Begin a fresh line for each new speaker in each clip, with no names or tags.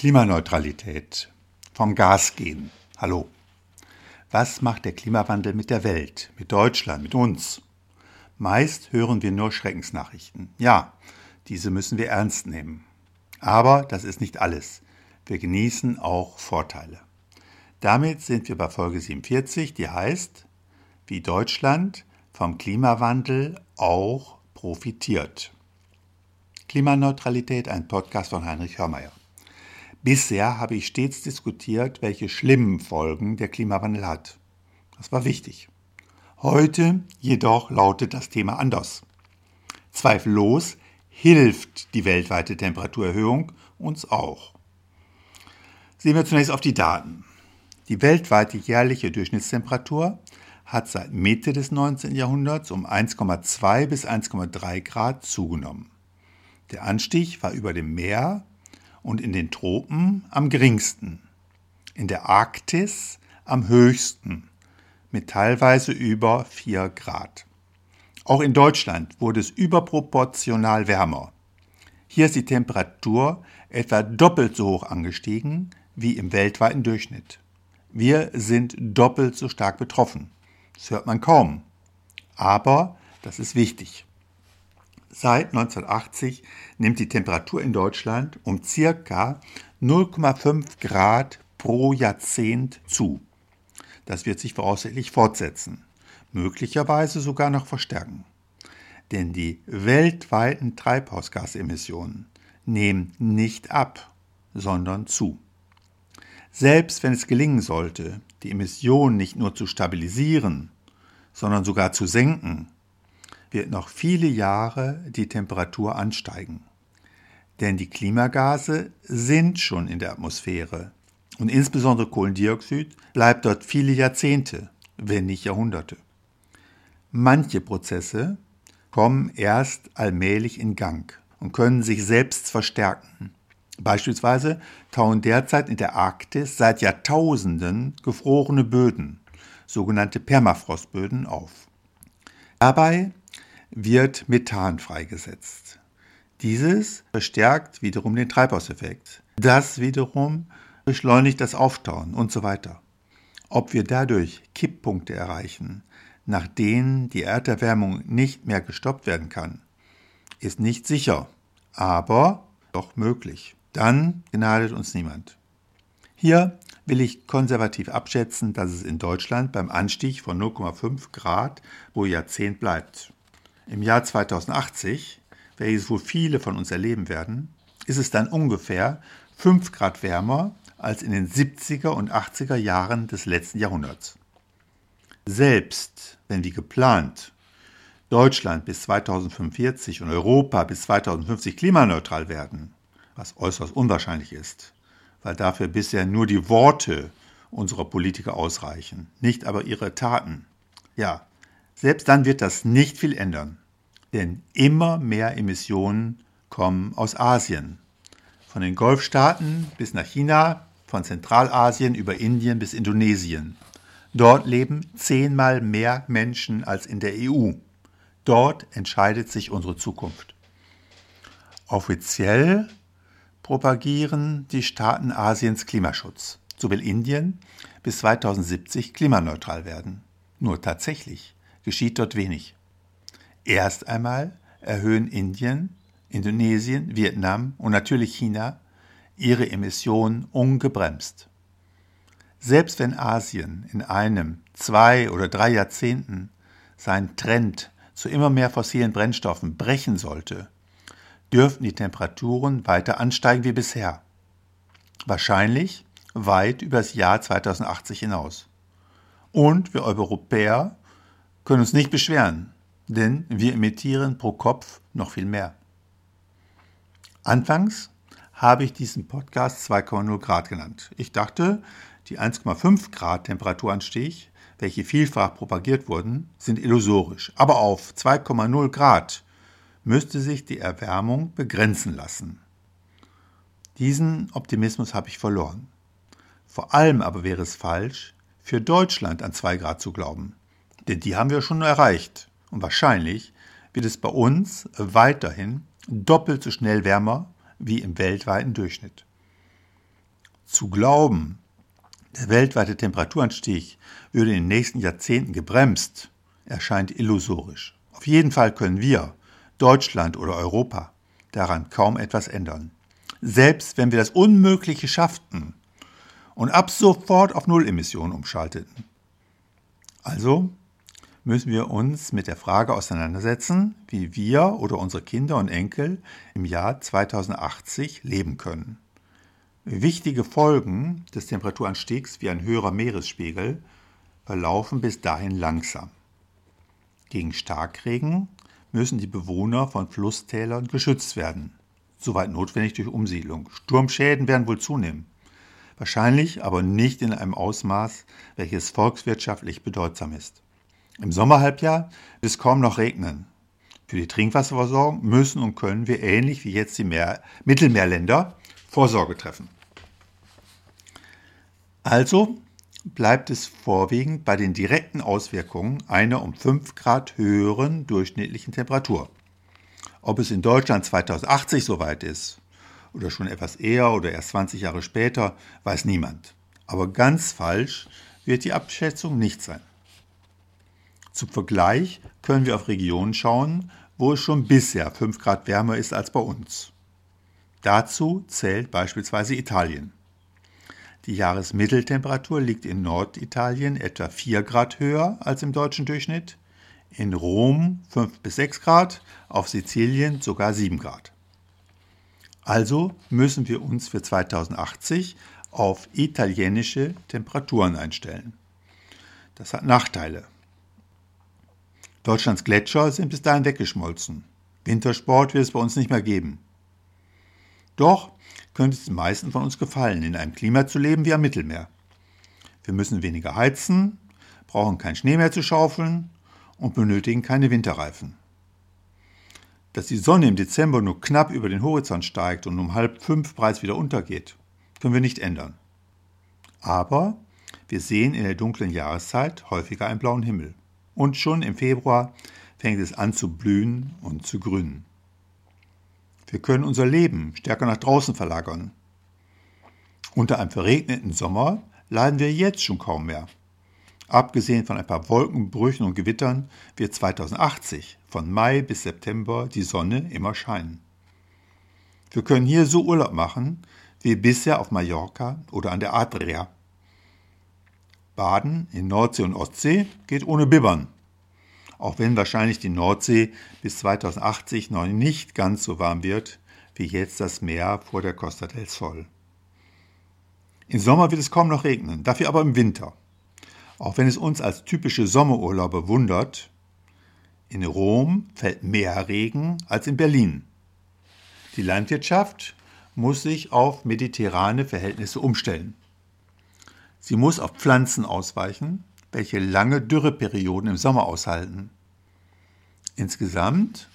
Klimaneutralität. Vom Gas gehen. Hallo. Was macht der Klimawandel mit der Welt, mit Deutschland, mit uns? Meist hören wir nur Schreckensnachrichten. Ja, diese müssen wir ernst nehmen. Aber das ist nicht alles. Wir genießen auch Vorteile. Damit sind wir bei Folge 47, die heißt, wie Deutschland vom Klimawandel auch profitiert. Klimaneutralität, ein Podcast von Heinrich Hörmeier. Bisher habe ich stets diskutiert, welche schlimmen Folgen der Klimawandel hat. Das war wichtig. Heute jedoch lautet das Thema anders. Zweifellos hilft die weltweite Temperaturerhöhung uns auch. Sehen wir zunächst auf die Daten. Die weltweite jährliche Durchschnittstemperatur hat seit Mitte des 19. Jahrhunderts um 1,2 bis 1,3 Grad zugenommen. Der Anstieg war über dem Meer und in den Tropen am geringsten, in der Arktis am höchsten mit teilweise über 4 Grad. Auch in Deutschland wurde es überproportional wärmer. Hier ist die Temperatur etwa doppelt so hoch angestiegen wie im weltweiten Durchschnitt. Wir sind doppelt so stark betroffen. Das hört man kaum. Aber das ist wichtig. Seit 1980 nimmt die Temperatur in Deutschland um circa 0,5 Grad pro Jahrzehnt zu. Das wird sich voraussichtlich fortsetzen, möglicherweise sogar noch verstärken. Denn die weltweiten Treibhausgasemissionen nehmen nicht ab, sondern zu. Selbst wenn es gelingen sollte, die Emissionen nicht nur zu stabilisieren, sondern sogar zu senken, wird noch viele Jahre die Temperatur ansteigen. Denn die Klimagase sind schon in der Atmosphäre und insbesondere Kohlendioxid bleibt dort viele Jahrzehnte, wenn nicht Jahrhunderte. Manche Prozesse kommen erst allmählich in Gang und können sich selbst verstärken. Beispielsweise tauen derzeit in der Arktis seit Jahrtausenden gefrorene Böden, sogenannte Permafrostböden, auf. Dabei wird Methan freigesetzt. Dieses verstärkt wiederum den Treibhauseffekt. Das wiederum beschleunigt das Auftauen und so weiter. Ob wir dadurch Kipppunkte erreichen, nach denen die Erderwärmung nicht mehr gestoppt werden kann, ist nicht sicher, aber doch möglich. Dann gnadet uns niemand. Hier will ich konservativ abschätzen, dass es in Deutschland beim Anstieg von 0,5 Grad pro Jahrzehnt bleibt. Im Jahr 2080, welches wohl viele von uns erleben werden, ist es dann ungefähr 5 Grad wärmer als in den 70er und 80er Jahren des letzten Jahrhunderts. Selbst wenn wie geplant Deutschland bis 2045 und Europa bis 2050 klimaneutral werden, was äußerst unwahrscheinlich ist, weil dafür bisher nur die Worte unserer Politiker ausreichen, nicht aber ihre Taten. Ja, selbst dann wird das nicht viel ändern, denn immer mehr Emissionen kommen aus Asien. Von den Golfstaaten bis nach China, von Zentralasien über Indien bis Indonesien. Dort leben zehnmal mehr Menschen als in der EU. Dort entscheidet sich unsere Zukunft. Offiziell propagieren die Staaten Asiens Klimaschutz. So will Indien bis 2070 klimaneutral werden. Nur tatsächlich geschieht dort wenig. Erst einmal erhöhen Indien, Indonesien, Vietnam und natürlich China ihre Emissionen ungebremst. Selbst wenn Asien in einem, zwei oder drei Jahrzehnten seinen Trend zu immer mehr fossilen Brennstoffen brechen sollte, dürften die Temperaturen weiter ansteigen wie bisher. Wahrscheinlich weit über das Jahr 2080 hinaus. Und wir Europäer können uns nicht beschweren, denn wir emittieren pro Kopf noch viel mehr. Anfangs habe ich diesen Podcast 2,0 Grad genannt. Ich dachte, die 1,5 Grad Temperaturanstieg, welche vielfach propagiert wurden, sind illusorisch. Aber auf 2,0 Grad müsste sich die Erwärmung begrenzen lassen. Diesen Optimismus habe ich verloren. Vor allem aber wäre es falsch, für Deutschland an 2 Grad zu glauben. Denn die haben wir schon erreicht. Und wahrscheinlich wird es bei uns weiterhin doppelt so schnell wärmer wie im weltweiten Durchschnitt. Zu glauben, der weltweite Temperaturanstieg würde in den nächsten Jahrzehnten gebremst, erscheint illusorisch. Auf jeden Fall können wir, Deutschland oder Europa, daran kaum etwas ändern. Selbst wenn wir das Unmögliche schafften und ab sofort auf Nullemissionen umschalteten. Also müssen wir uns mit der Frage auseinandersetzen, wie wir oder unsere Kinder und Enkel im Jahr 2080 leben können. Wichtige Folgen des Temperaturanstiegs wie ein höherer Meeresspiegel verlaufen bis dahin langsam. Gegen Starkregen müssen die Bewohner von Flusstälern geschützt werden, soweit notwendig durch Umsiedlung. Sturmschäden werden wohl zunehmen, wahrscheinlich aber nicht in einem Ausmaß, welches volkswirtschaftlich bedeutsam ist. Im Sommerhalbjahr wird es kaum noch regnen. Für die Trinkwasserversorgung müssen und können wir ähnlich wie jetzt die Meer Mittelmeerländer Vorsorge treffen. Also bleibt es vorwiegend bei den direkten Auswirkungen einer um 5 Grad höheren durchschnittlichen Temperatur. Ob es in Deutschland 2080 soweit ist oder schon etwas eher oder erst 20 Jahre später, weiß niemand. Aber ganz falsch wird die Abschätzung nicht sein. Zum Vergleich können wir auf Regionen schauen, wo es schon bisher 5 Grad wärmer ist als bei uns. Dazu zählt beispielsweise Italien. Die Jahresmitteltemperatur liegt in Norditalien etwa 4 Grad höher als im deutschen Durchschnitt, in Rom 5 bis 6 Grad, auf Sizilien sogar 7 Grad. Also müssen wir uns für 2080 auf italienische Temperaturen einstellen. Das hat Nachteile. Deutschlands Gletscher sind bis dahin weggeschmolzen. Wintersport wird es bei uns nicht mehr geben. Doch könnte es den meisten von uns gefallen, in einem Klima zu leben wie am Mittelmeer. Wir müssen weniger heizen, brauchen keinen Schnee mehr zu schaufeln und benötigen keine Winterreifen. Dass die Sonne im Dezember nur knapp über den Horizont steigt und um halb fünf bereits wieder untergeht, können wir nicht ändern. Aber wir sehen in der dunklen Jahreszeit häufiger einen blauen Himmel. Und schon im Februar fängt es an zu blühen und zu grünen. Wir können unser Leben stärker nach draußen verlagern. Unter einem verregneten Sommer leiden wir jetzt schon kaum mehr. Abgesehen von ein paar Wolkenbrüchen und Gewittern wird 2080 von Mai bis September die Sonne immer scheinen. Wir können hier so Urlaub machen wie bisher auf Mallorca oder an der Adria. Baden in Nordsee und Ostsee geht ohne Bibbern. Auch wenn wahrscheinlich die Nordsee bis 2080 noch nicht ganz so warm wird wie jetzt das Meer vor der Costa del Sol. Im Sommer wird es kaum noch regnen, dafür aber im Winter. Auch wenn es uns als typische Sommerurlauber wundert, in Rom fällt mehr Regen als in Berlin. Die Landwirtschaft muss sich auf mediterrane Verhältnisse umstellen. Sie muss auf Pflanzen ausweichen, welche lange Dürreperioden im Sommer aushalten. Insgesamt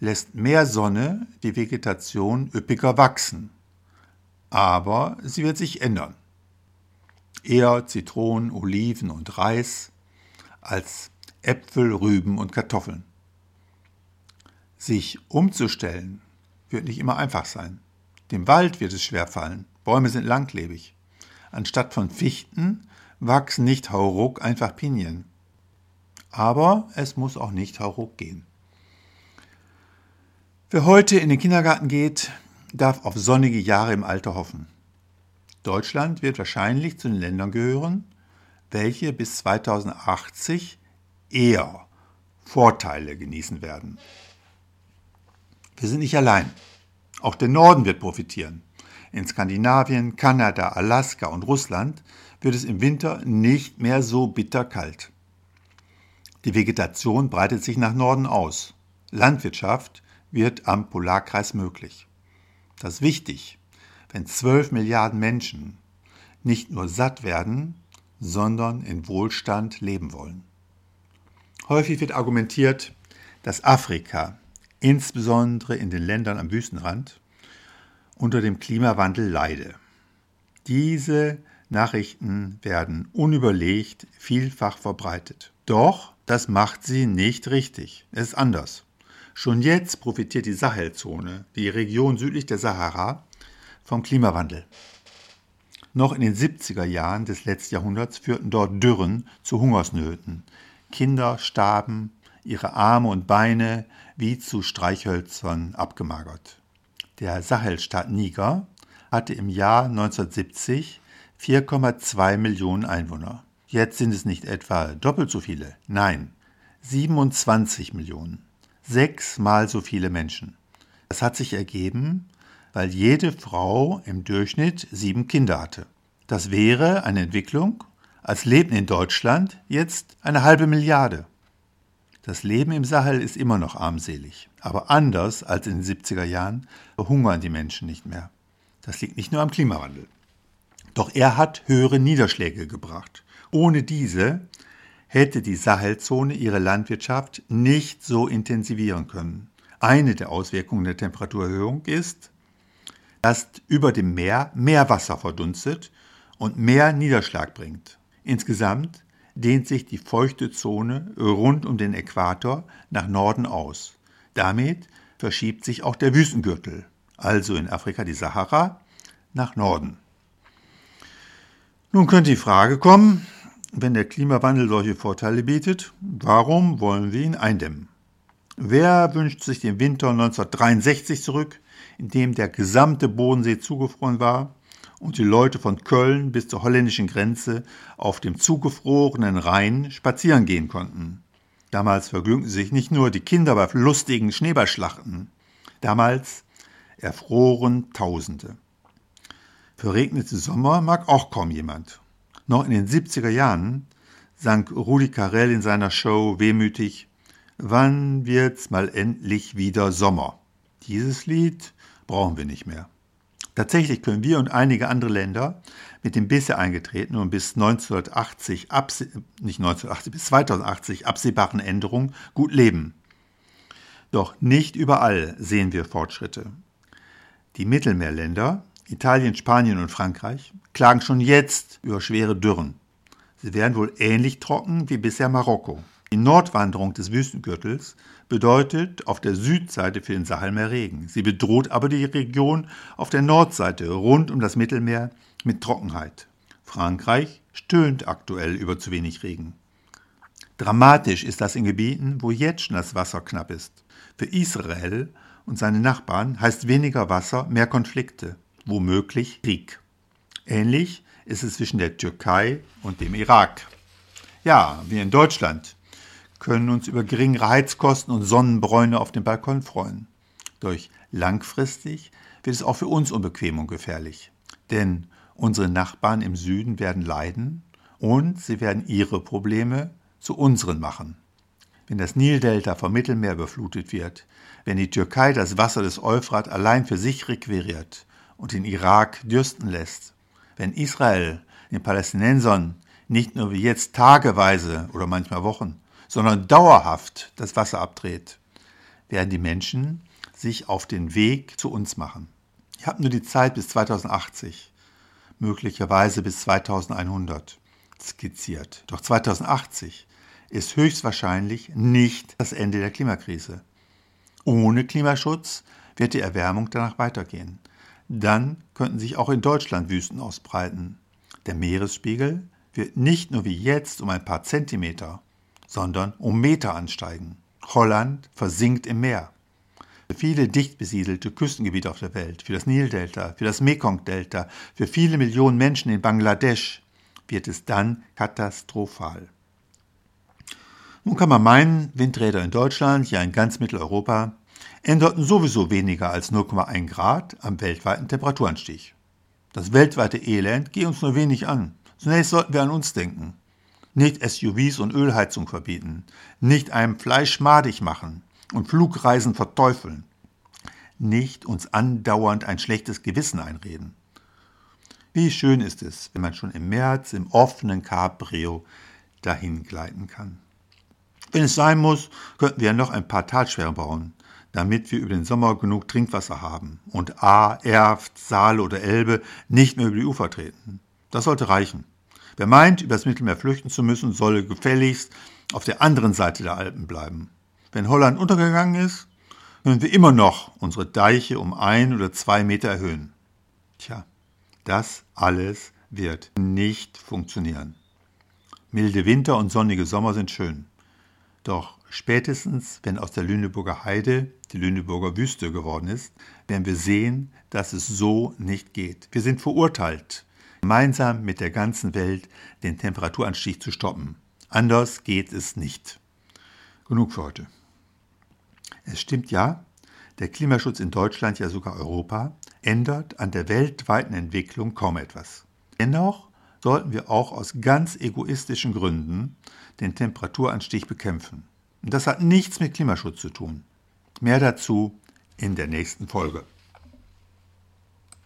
lässt mehr Sonne die Vegetation üppiger wachsen, aber sie wird sich ändern. Eher Zitronen, Oliven und Reis als Äpfel, Rüben und Kartoffeln. Sich umzustellen wird nicht immer einfach sein. Dem Wald wird es schwerfallen. Bäume sind langlebig. Anstatt von Fichten wachsen nicht hauruck einfach Pinien. Aber es muss auch nicht hauruck gehen. Wer heute in den Kindergarten geht, darf auf sonnige Jahre im Alter hoffen. Deutschland wird wahrscheinlich zu den Ländern gehören, welche bis 2080 eher Vorteile genießen werden. Wir sind nicht allein. Auch der Norden wird profitieren. In Skandinavien, Kanada, Alaska und Russland wird es im Winter nicht mehr so bitter kalt. Die Vegetation breitet sich nach Norden aus. Landwirtschaft wird am Polarkreis möglich. Das ist wichtig, wenn 12 Milliarden Menschen nicht nur satt werden, sondern in Wohlstand leben wollen. Häufig wird argumentiert, dass Afrika, insbesondere in den Ländern am Wüstenrand, unter dem Klimawandel leide. Diese Nachrichten werden unüberlegt vielfach verbreitet. Doch das macht sie nicht richtig. Es ist anders. Schon jetzt profitiert die Sahelzone, die Region südlich der Sahara, vom Klimawandel. Noch in den 70er Jahren des letzten Jahrhunderts führten dort Dürren zu Hungersnöten. Kinder starben, ihre Arme und Beine wie zu Streichhölzern abgemagert. Der Sahelstaat Niger hatte im Jahr 1970 4,2 Millionen Einwohner. Jetzt sind es nicht etwa doppelt so viele, nein, 27 Millionen. Sechsmal so viele Menschen. Das hat sich ergeben, weil jede Frau im Durchschnitt sieben Kinder hatte. Das wäre eine Entwicklung, als leben in Deutschland jetzt eine halbe Milliarde. Das Leben im Sahel ist immer noch armselig, aber anders als in den 70er Jahren verhungern die Menschen nicht mehr. Das liegt nicht nur am Klimawandel. Doch er hat höhere Niederschläge gebracht. Ohne diese hätte die Sahelzone ihre Landwirtschaft nicht so intensivieren können. Eine der Auswirkungen der Temperaturerhöhung ist, dass über dem Meer mehr Wasser verdunstet und mehr Niederschlag bringt. Insgesamt dehnt sich die feuchte Zone rund um den Äquator nach Norden aus. Damit verschiebt sich auch der Wüstengürtel, also in Afrika die Sahara, nach Norden. Nun könnte die Frage kommen, wenn der Klimawandel solche Vorteile bietet, warum wollen wir ihn eindämmen? Wer wünscht sich den Winter 1963 zurück, in dem der gesamte Bodensee zugefroren war und die Leute von Köln bis zur holländischen Grenze auf dem zugefrorenen Rhein spazieren gehen konnten? Damals vergnügten sich nicht nur die Kinder bei lustigen Schneeballschlachten. Damals erfroren Tausende. Verregnete Sommer mag auch kaum jemand. Noch in den 70er Jahren sang Rudi Carell in seiner Show wehmütig Wann wird's mal endlich wieder Sommer? Dieses Lied brauchen wir nicht mehr. Tatsächlich können wir und einige andere Länder mit dem bisher eingetretenen und bis 1980, nicht 1980, bis 2080 absehbaren Änderungen gut leben. Doch nicht überall sehen wir Fortschritte. Die Mittelmeerländer Italien, Spanien und Frankreich klagen schon jetzt über schwere Dürren. Sie werden wohl ähnlich trocken wie bisher Marokko. Die Nordwanderung des Wüstengürtels bedeutet auf der Südseite für den Sahel mehr Regen. Sie bedroht aber die Region auf der Nordseite rund um das Mittelmeer mit Trockenheit. Frankreich stöhnt aktuell über zu wenig Regen. Dramatisch ist das in Gebieten, wo jetzt schon das Wasser knapp ist. Für Israel und seine Nachbarn heißt weniger Wasser mehr Konflikte womöglich Krieg. Ähnlich ist es zwischen der Türkei und dem Irak. Ja, wir in Deutschland können uns über geringere Heizkosten und Sonnenbräune auf dem Balkon freuen. Doch langfristig wird es auch für uns unbequem und gefährlich. Denn unsere Nachbarn im Süden werden leiden und sie werden ihre Probleme zu unseren machen. Wenn das Nildelta vom Mittelmeer überflutet wird, wenn die Türkei das Wasser des Euphrat allein für sich requiriert und den Irak dürsten lässt. Wenn Israel den Palästinensern nicht nur wie jetzt tageweise oder manchmal Wochen, sondern dauerhaft das Wasser abdreht, werden die Menschen sich auf den Weg zu uns machen. Ich habe nur die Zeit bis 2080, möglicherweise bis 2100 skizziert. Doch 2080 ist höchstwahrscheinlich nicht das Ende der Klimakrise. Ohne Klimaschutz wird die Erwärmung danach weitergehen. Dann könnten sich auch in Deutschland Wüsten ausbreiten. Der Meeresspiegel wird nicht nur wie jetzt um ein paar Zentimeter, sondern um Meter ansteigen. Holland versinkt im Meer. Viele dicht besiedelte Küstengebiete auf der Welt, für das Nildelta, für das Mekong-Delta, für viele Millionen Menschen in Bangladesch wird es dann katastrophal. Nun kann man meinen, Windräder in Deutschland, ja in ganz Mitteleuropa, änderten sowieso weniger als 0,1 Grad am weltweiten Temperaturanstieg. Das weltweite Elend geht uns nur wenig an. Zunächst sollten wir an uns denken. Nicht SUVs und Ölheizung verbieten, nicht einem Fleisch madig machen und Flugreisen verteufeln, nicht uns andauernd ein schlechtes Gewissen einreden. Wie schön ist es, wenn man schon im März im offenen Cabrio dahin gleiten kann. Wenn es sein muss, könnten wir noch ein paar Talsperren bauen damit wir über den Sommer genug Trinkwasser haben und A, Erft, Saale oder Elbe nicht mehr über die Ufer treten. Das sollte reichen. Wer meint, übers Mittelmeer flüchten zu müssen, solle gefälligst auf der anderen Seite der Alpen bleiben. Wenn Holland untergegangen ist, können wir immer noch unsere Deiche um ein oder zwei Meter erhöhen. Tja, das alles wird nicht funktionieren. Milde Winter und sonnige Sommer sind schön. Doch spätestens, wenn aus der Lüneburger Heide die Lüneburger Wüste geworden ist, werden wir sehen, dass es so nicht geht. Wir sind verurteilt, gemeinsam mit der ganzen Welt den Temperaturanstieg zu stoppen. Anders geht es nicht. Genug für heute. Es stimmt ja, der Klimaschutz in Deutschland, ja sogar Europa, ändert an der weltweiten Entwicklung kaum etwas. Dennoch sollten wir auch aus ganz egoistischen Gründen den Temperaturanstieg bekämpfen. Und das hat nichts mit Klimaschutz zu tun. Mehr dazu in der nächsten Folge.